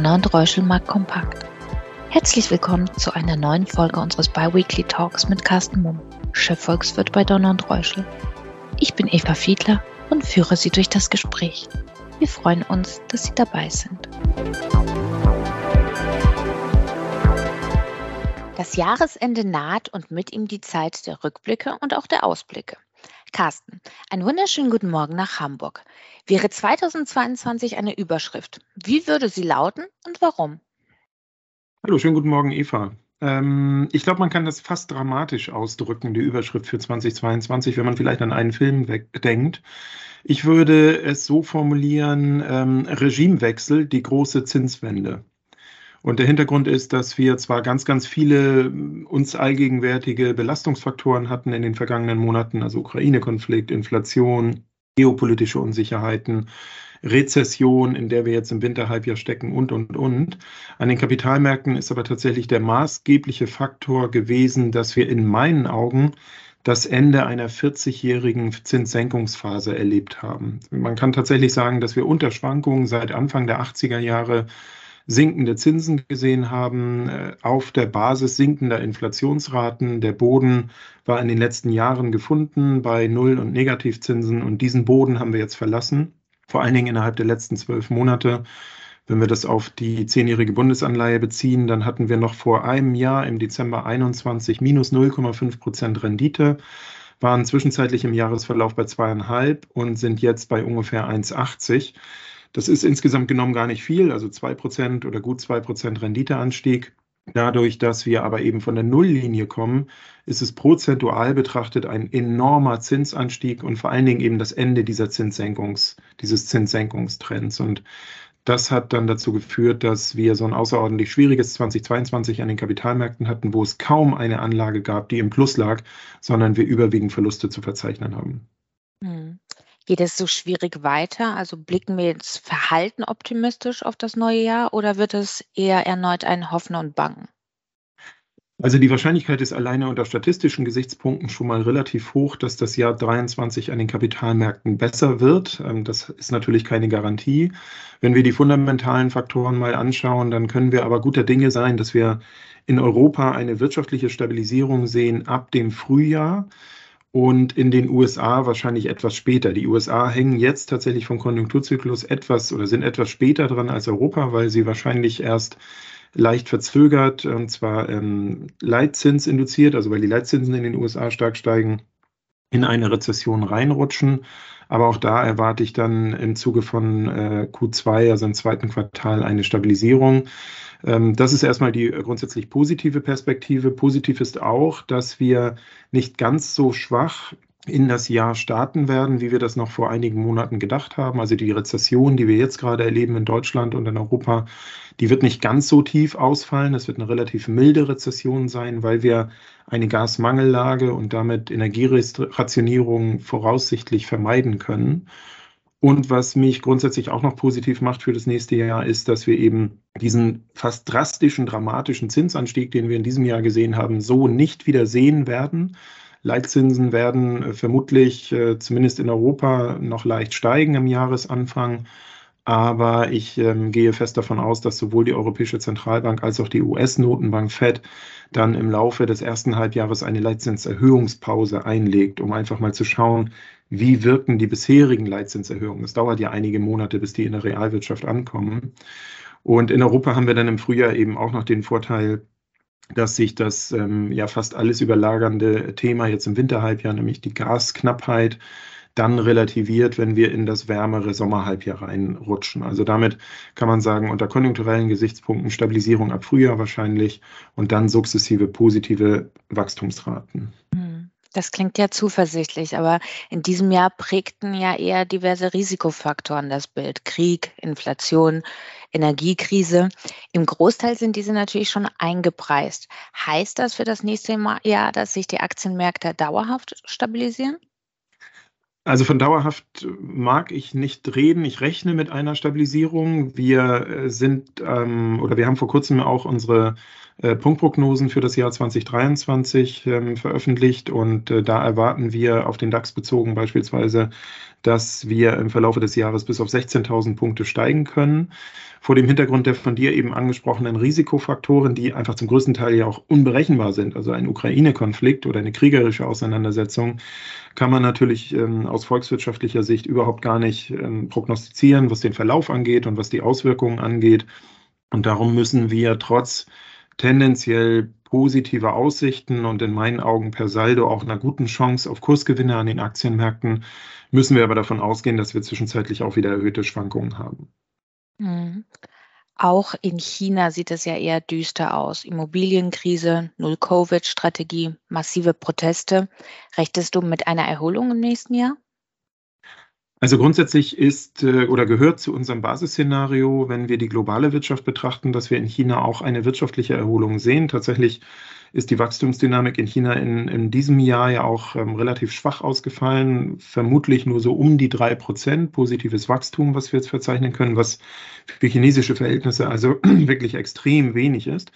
Donner und Reuschel Markt Kompakt. Herzlich willkommen zu einer neuen Folge unseres Biweekly Talks mit Carsten Mumm, Chefvolkswirt bei Donner und Reuschel. Ich bin Eva Fiedler und führe Sie durch das Gespräch. Wir freuen uns, dass Sie dabei sind. Das Jahresende naht und mit ihm die Zeit der Rückblicke und auch der Ausblicke. Carsten, einen wunderschönen guten Morgen nach Hamburg. Wäre 2022 eine Überschrift, wie würde sie lauten und warum? Hallo, schönen guten Morgen, Eva. Ähm, ich glaube, man kann das fast dramatisch ausdrücken, die Überschrift für 2022, wenn man vielleicht an einen Film denkt. Ich würde es so formulieren, ähm, Regimewechsel, die große Zinswende. Und der Hintergrund ist, dass wir zwar ganz, ganz viele äh, uns allgegenwärtige Belastungsfaktoren hatten in den vergangenen Monaten, also Ukraine-Konflikt, Inflation, geopolitische Unsicherheiten, Rezession, in der wir jetzt im Winterhalbjahr stecken und, und, und. An den Kapitalmärkten ist aber tatsächlich der maßgebliche Faktor gewesen, dass wir in meinen Augen das Ende einer 40-jährigen Zinssenkungsphase erlebt haben. Man kann tatsächlich sagen, dass wir unter Schwankungen seit Anfang der 80er Jahre sinkende Zinsen gesehen haben, äh, auf der Basis sinkender Inflationsraten. Der Boden war in den letzten Jahren gefunden bei Null- und Negativzinsen und diesen Boden haben wir jetzt verlassen, vor allen Dingen innerhalb der letzten zwölf Monate. Wenn wir das auf die zehnjährige Bundesanleihe beziehen, dann hatten wir noch vor einem Jahr im Dezember 21 minus 0,5 Prozent Rendite, waren zwischenzeitlich im Jahresverlauf bei zweieinhalb und sind jetzt bei ungefähr 1,80. Das ist insgesamt genommen gar nicht viel, also 2% oder gut 2% Renditeanstieg. Dadurch, dass wir aber eben von der Nulllinie kommen, ist es prozentual betrachtet ein enormer Zinsanstieg und vor allen Dingen eben das Ende dieser Zinssenkungs, dieses Zinssenkungstrends. Und das hat dann dazu geführt, dass wir so ein außerordentlich schwieriges 2022 an den Kapitalmärkten hatten, wo es kaum eine Anlage gab, die im Plus lag, sondern wir überwiegend Verluste zu verzeichnen haben. Hm. Geht es so schwierig weiter? Also blicken wir jetzt verhalten optimistisch auf das neue Jahr oder wird es eher erneut ein Hoffen und Bangen? Also die Wahrscheinlichkeit ist alleine unter statistischen Gesichtspunkten schon mal relativ hoch, dass das Jahr 23 an den Kapitalmärkten besser wird. Ähm, das ist natürlich keine Garantie. Wenn wir die fundamentalen Faktoren mal anschauen, dann können wir aber guter Dinge sein, dass wir in Europa eine wirtschaftliche Stabilisierung sehen ab dem Frühjahr und in den USA wahrscheinlich etwas später. Die USA hängen jetzt tatsächlich vom Konjunkturzyklus etwas oder sind etwas später dran als Europa, weil sie wahrscheinlich erst leicht verzögert, und zwar ähm, Leitzins induziert, also weil die Leitzinsen in den USA stark steigen, in eine Rezession reinrutschen. Aber auch da erwarte ich dann im Zuge von äh, Q2, also im zweiten Quartal, eine Stabilisierung. Ähm, das ist erstmal die grundsätzlich positive Perspektive. Positiv ist auch, dass wir nicht ganz so schwach in das Jahr starten werden, wie wir das noch vor einigen Monaten gedacht haben. Also die Rezession, die wir jetzt gerade erleben in Deutschland und in Europa, die wird nicht ganz so tief ausfallen. Es wird eine relativ milde Rezession sein, weil wir eine Gasmangellage und damit Energierationierung voraussichtlich vermeiden können. Und was mich grundsätzlich auch noch positiv macht für das nächste Jahr, ist, dass wir eben diesen fast drastischen, dramatischen Zinsanstieg, den wir in diesem Jahr gesehen haben, so nicht wieder sehen werden. Leitzinsen werden äh, vermutlich äh, zumindest in Europa noch leicht steigen im Jahresanfang. Aber ich ähm, gehe fest davon aus, dass sowohl die Europäische Zentralbank als auch die US-Notenbank Fed dann im Laufe des ersten Halbjahres eine Leitzinserhöhungspause einlegt, um einfach mal zu schauen, wie wirken die bisherigen Leitzinserhöhungen. Es dauert ja einige Monate, bis die in der Realwirtschaft ankommen. Und in Europa haben wir dann im Frühjahr eben auch noch den Vorteil, dass sich das ähm, ja fast alles überlagernde Thema jetzt im Winterhalbjahr, nämlich die Gasknappheit, dann relativiert, wenn wir in das wärmere Sommerhalbjahr reinrutschen. Also damit kann man sagen, unter konjunkturellen Gesichtspunkten Stabilisierung ab Frühjahr wahrscheinlich und dann sukzessive positive Wachstumsraten. Hm, das klingt ja zuversichtlich, aber in diesem Jahr prägten ja eher diverse Risikofaktoren das Bild. Krieg, Inflation, Energiekrise. Im Großteil sind diese natürlich schon eingepreist. Heißt das für das nächste Jahr, dass sich die Aktienmärkte dauerhaft stabilisieren? Also von dauerhaft mag ich nicht reden. Ich rechne mit einer Stabilisierung. Wir äh, sind ähm, oder wir haben vor kurzem auch unsere äh, Punktprognosen für das Jahr 2023 ähm, veröffentlicht und äh, da erwarten wir auf den DAX bezogen beispielsweise dass wir im Verlaufe des Jahres bis auf 16.000 Punkte steigen können. Vor dem Hintergrund der von dir eben angesprochenen Risikofaktoren, die einfach zum größten Teil ja auch unberechenbar sind, also ein Ukraine-Konflikt oder eine kriegerische Auseinandersetzung, kann man natürlich ähm, aus volkswirtschaftlicher Sicht überhaupt gar nicht ähm, prognostizieren, was den Verlauf angeht und was die Auswirkungen angeht. Und darum müssen wir trotz tendenziell positive Aussichten und in meinen Augen per Saldo auch einer guten Chance auf Kursgewinne an den Aktienmärkten, müssen wir aber davon ausgehen, dass wir zwischenzeitlich auch wieder erhöhte Schwankungen haben. Mhm. Auch in China sieht es ja eher düster aus. Immobilienkrise, Null-Covid-Strategie, massive Proteste. Rechtest du mit einer Erholung im nächsten Jahr? Also grundsätzlich ist äh, oder gehört zu unserem Basisszenario, wenn wir die globale Wirtschaft betrachten, dass wir in China auch eine wirtschaftliche Erholung sehen. Tatsächlich ist die Wachstumsdynamik in China in, in diesem Jahr ja auch ähm, relativ schwach ausgefallen, vermutlich nur so um die drei Prozent positives Wachstum, was wir jetzt verzeichnen können, was für chinesische Verhältnisse also wirklich extrem wenig ist.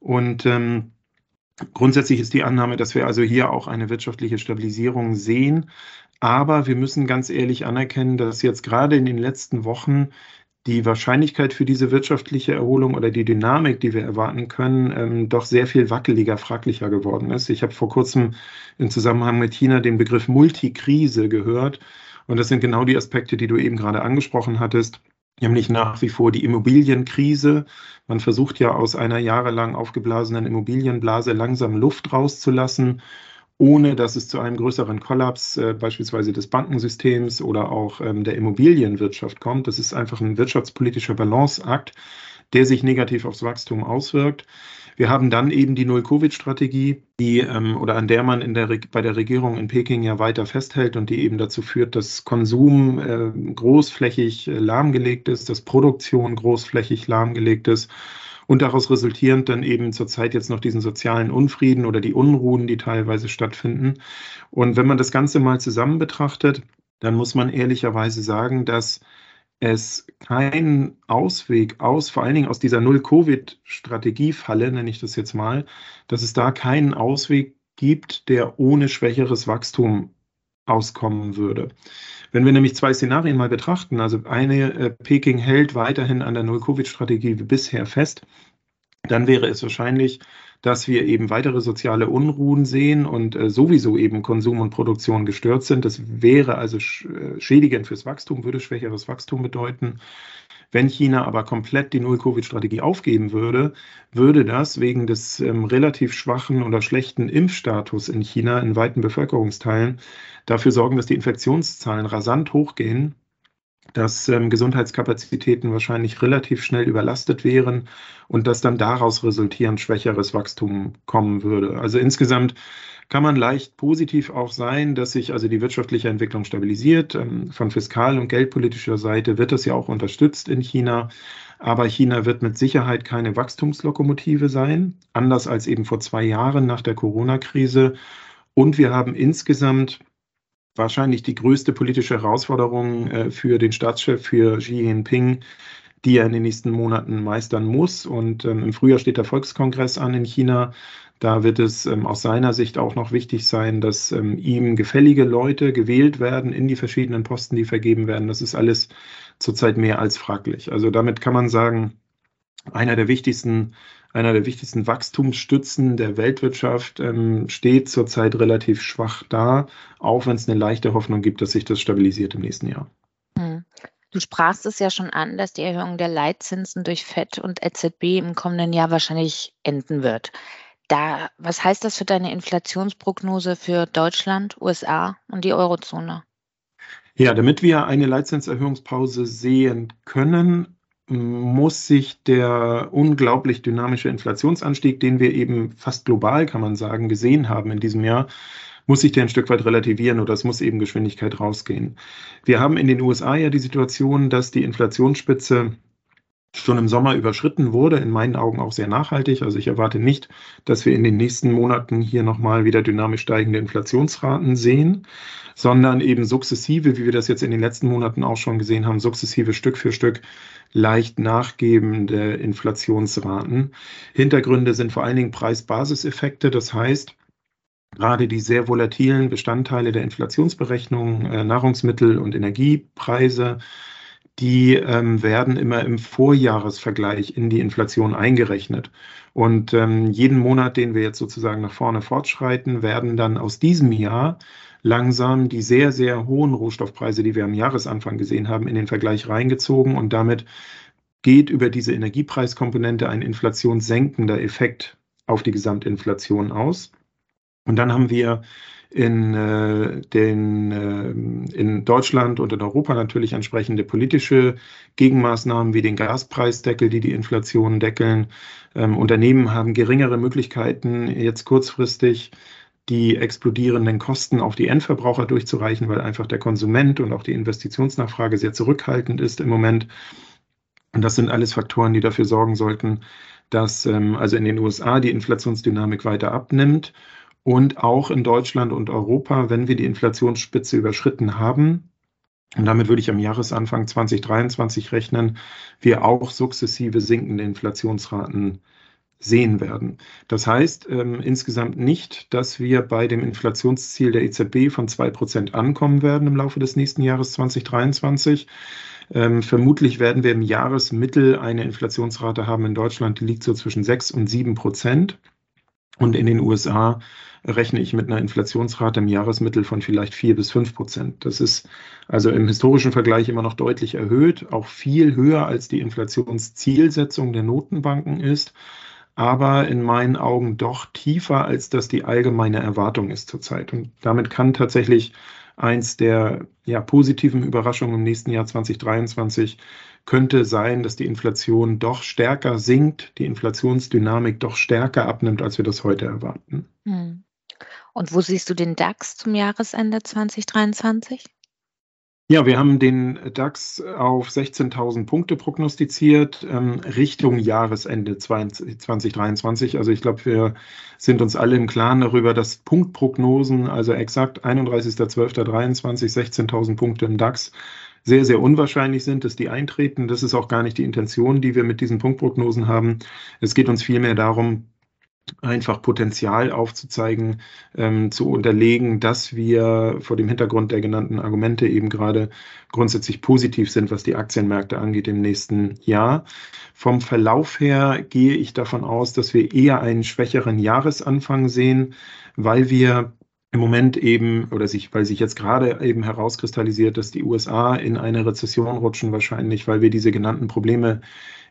Und ähm, Grundsätzlich ist die Annahme, dass wir also hier auch eine wirtschaftliche Stabilisierung sehen. Aber wir müssen ganz ehrlich anerkennen, dass jetzt gerade in den letzten Wochen die Wahrscheinlichkeit für diese wirtschaftliche Erholung oder die Dynamik, die wir erwarten können, ähm, doch sehr viel wackeliger, fraglicher geworden ist. Ich habe vor kurzem im Zusammenhang mit China den Begriff Multikrise gehört. Und das sind genau die Aspekte, die du eben gerade angesprochen hattest nämlich nach wie vor die Immobilienkrise. Man versucht ja aus einer jahrelang aufgeblasenen Immobilienblase langsam Luft rauszulassen, ohne dass es zu einem größeren Kollaps äh, beispielsweise des Bankensystems oder auch ähm, der Immobilienwirtschaft kommt. Das ist einfach ein wirtschaftspolitischer Balanceakt, der sich negativ aufs Wachstum auswirkt. Wir haben dann eben die Null-Covid-Strategie, die ähm, oder an der man in der, bei der Regierung in Peking ja weiter festhält und die eben dazu führt, dass Konsum äh, großflächig äh, lahmgelegt ist, dass Produktion großflächig lahmgelegt ist und daraus resultierend dann eben zurzeit jetzt noch diesen sozialen Unfrieden oder die Unruhen, die teilweise stattfinden. Und wenn man das Ganze mal zusammen betrachtet, dann muss man ehrlicherweise sagen, dass es keinen Ausweg aus, vor allen Dingen aus dieser Null-Covid-Strategiefalle, nenne ich das jetzt mal, dass es da keinen Ausweg gibt, der ohne schwächeres Wachstum auskommen würde. Wenn wir nämlich zwei Szenarien mal betrachten, also eine, äh, Peking hält weiterhin an der Null-Covid-Strategie wie bisher fest, dann wäre es wahrscheinlich, dass wir eben weitere soziale Unruhen sehen und äh, sowieso eben Konsum und Produktion gestört sind. Das wäre also sch äh, schädigend fürs Wachstum, würde schwächeres Wachstum bedeuten. Wenn China aber komplett die Null-Covid-Strategie aufgeben würde, würde das wegen des ähm, relativ schwachen oder schlechten Impfstatus in China in weiten Bevölkerungsteilen dafür sorgen, dass die Infektionszahlen rasant hochgehen dass ähm, Gesundheitskapazitäten wahrscheinlich relativ schnell überlastet wären und dass dann daraus resultierend schwächeres Wachstum kommen würde. Also insgesamt kann man leicht positiv auch sein, dass sich also die wirtschaftliche Entwicklung stabilisiert. Ähm, von fiskal- und geldpolitischer Seite wird das ja auch unterstützt in China. Aber China wird mit Sicherheit keine Wachstumslokomotive sein, anders als eben vor zwei Jahren nach der Corona-Krise. Und wir haben insgesamt wahrscheinlich die größte politische Herausforderung äh, für den Staatschef, für Xi Jinping, die er in den nächsten Monaten meistern muss. Und ähm, im Frühjahr steht der Volkskongress an in China. Da wird es ähm, aus seiner Sicht auch noch wichtig sein, dass ähm, ihm gefällige Leute gewählt werden in die verschiedenen Posten, die vergeben werden. Das ist alles zurzeit mehr als fraglich. Also damit kann man sagen, einer der wichtigsten einer der wichtigsten Wachstumsstützen der Weltwirtschaft, ähm, steht zurzeit relativ schwach da, auch wenn es eine leichte Hoffnung gibt, dass sich das stabilisiert im nächsten Jahr. Hm. Du sprachst es ja schon an, dass die Erhöhung der Leitzinsen durch FED und EZB im kommenden Jahr wahrscheinlich enden wird. Da, was heißt das für deine Inflationsprognose für Deutschland, USA und die Eurozone? Ja, damit wir eine Leitzinserhöhungspause sehen können, muss sich der unglaublich dynamische Inflationsanstieg, den wir eben fast global, kann man sagen, gesehen haben in diesem Jahr, muss sich der ein Stück weit relativieren oder es muss eben Geschwindigkeit rausgehen. Wir haben in den USA ja die Situation, dass die Inflationsspitze schon im Sommer überschritten wurde, in meinen Augen auch sehr nachhaltig. Also ich erwarte nicht, dass wir in den nächsten Monaten hier nochmal wieder dynamisch steigende Inflationsraten sehen, sondern eben sukzessive, wie wir das jetzt in den letzten Monaten auch schon gesehen haben, sukzessive Stück für Stück leicht nachgebende Inflationsraten. Hintergründe sind vor allen Dingen Preisbasiseffekte. Das heißt, gerade die sehr volatilen Bestandteile der Inflationsberechnung, äh, Nahrungsmittel und Energiepreise, die ähm, werden immer im Vorjahresvergleich in die Inflation eingerechnet. Und ähm, jeden Monat, den wir jetzt sozusagen nach vorne fortschreiten, werden dann aus diesem Jahr langsam die sehr, sehr hohen Rohstoffpreise, die wir am Jahresanfang gesehen haben, in den Vergleich reingezogen und damit geht über diese Energiepreiskomponente ein inflationssenkender Effekt auf die Gesamtinflation aus. Und dann haben wir in, äh, den, äh, in Deutschland und in Europa natürlich entsprechende politische Gegenmaßnahmen wie den Gaspreisdeckel, die die Inflation deckeln. Ähm, Unternehmen haben geringere Möglichkeiten, jetzt kurzfristig die explodierenden Kosten auf die Endverbraucher durchzureichen, weil einfach der Konsument und auch die Investitionsnachfrage sehr zurückhaltend ist im Moment. Und das sind alles Faktoren, die dafür sorgen sollten, dass ähm, also in den USA die Inflationsdynamik weiter abnimmt und auch in Deutschland und Europa, wenn wir die Inflationsspitze überschritten haben, und damit würde ich am Jahresanfang 2023 rechnen, wir auch sukzessive sinkende Inflationsraten sehen werden. Das heißt ähm, insgesamt nicht, dass wir bei dem Inflationsziel der EZB von 2% ankommen werden im Laufe des nächsten Jahres 2023. Ähm, vermutlich werden wir im Jahresmittel eine Inflationsrate haben in Deutschland, die liegt so zwischen 6 und 7 Prozent. Und in den USA rechne ich mit einer Inflationsrate im Jahresmittel von vielleicht vier bis fünf Prozent. Das ist also im historischen Vergleich immer noch deutlich erhöht, auch viel höher als die Inflationszielsetzung der Notenbanken ist, aber in meinen Augen doch tiefer, als das die allgemeine Erwartung ist zurzeit. Und damit kann tatsächlich eins der ja, positiven Überraschungen im nächsten Jahr 2023 könnte sein, dass die Inflation doch stärker sinkt, die Inflationsdynamik doch stärker abnimmt, als wir das heute erwarten. Hm. Und wo siehst du den DAX zum Jahresende 2023? Ja, wir haben den DAX auf 16.000 Punkte prognostiziert ähm, Richtung Jahresende 2023. Also ich glaube, wir sind uns alle im Klaren darüber, dass Punktprognosen, also exakt 31.12.23, 16.000 Punkte im DAX, sehr, sehr unwahrscheinlich sind, dass die eintreten. Das ist auch gar nicht die Intention, die wir mit diesen Punktprognosen haben. Es geht uns vielmehr darum, einfach Potenzial aufzuzeigen, ähm, zu unterlegen, dass wir vor dem Hintergrund der genannten Argumente eben gerade grundsätzlich positiv sind, was die Aktienmärkte angeht im nächsten Jahr. Vom Verlauf her gehe ich davon aus, dass wir eher einen schwächeren Jahresanfang sehen, weil wir im Moment eben, oder sich, weil sich jetzt gerade eben herauskristallisiert, dass die USA in eine Rezession rutschen, wahrscheinlich, weil wir diese genannten Probleme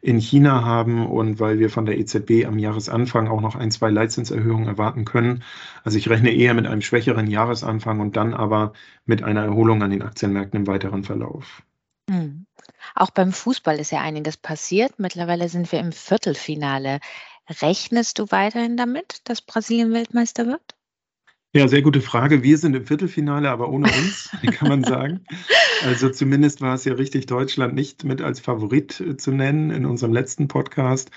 in China haben und weil wir von der EZB am Jahresanfang auch noch ein, zwei Leitzinserhöhungen erwarten können. Also ich rechne eher mit einem schwächeren Jahresanfang und dann aber mit einer Erholung an den Aktienmärkten im weiteren Verlauf. Hm. Auch beim Fußball ist ja einiges passiert. Mittlerweile sind wir im Viertelfinale. Rechnest du weiterhin damit, dass Brasilien Weltmeister wird? Ja, sehr gute Frage. Wir sind im Viertelfinale, aber ohne uns, kann man sagen. Also zumindest war es ja richtig, Deutschland nicht mit als Favorit äh, zu nennen in unserem letzten Podcast.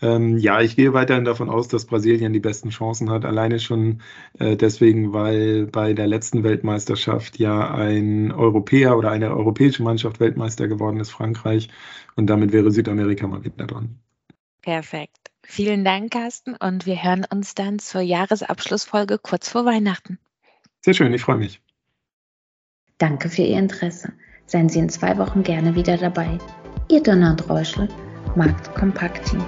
Ähm, ja, ich gehe weiterhin davon aus, dass Brasilien die besten Chancen hat. Alleine schon äh, deswegen, weil bei der letzten Weltmeisterschaft ja ein Europäer oder eine europäische Mannschaft Weltmeister geworden ist, Frankreich. Und damit wäre Südamerika mal wieder dran. Perfekt. Vielen Dank, Carsten. Und wir hören uns dann zur Jahresabschlussfolge kurz vor Weihnachten. Sehr schön, ich freue mich. Danke für Ihr Interesse. Seien Sie in zwei Wochen gerne wieder dabei. Ihr Donner und Reuschel, Markt Kompakt Team.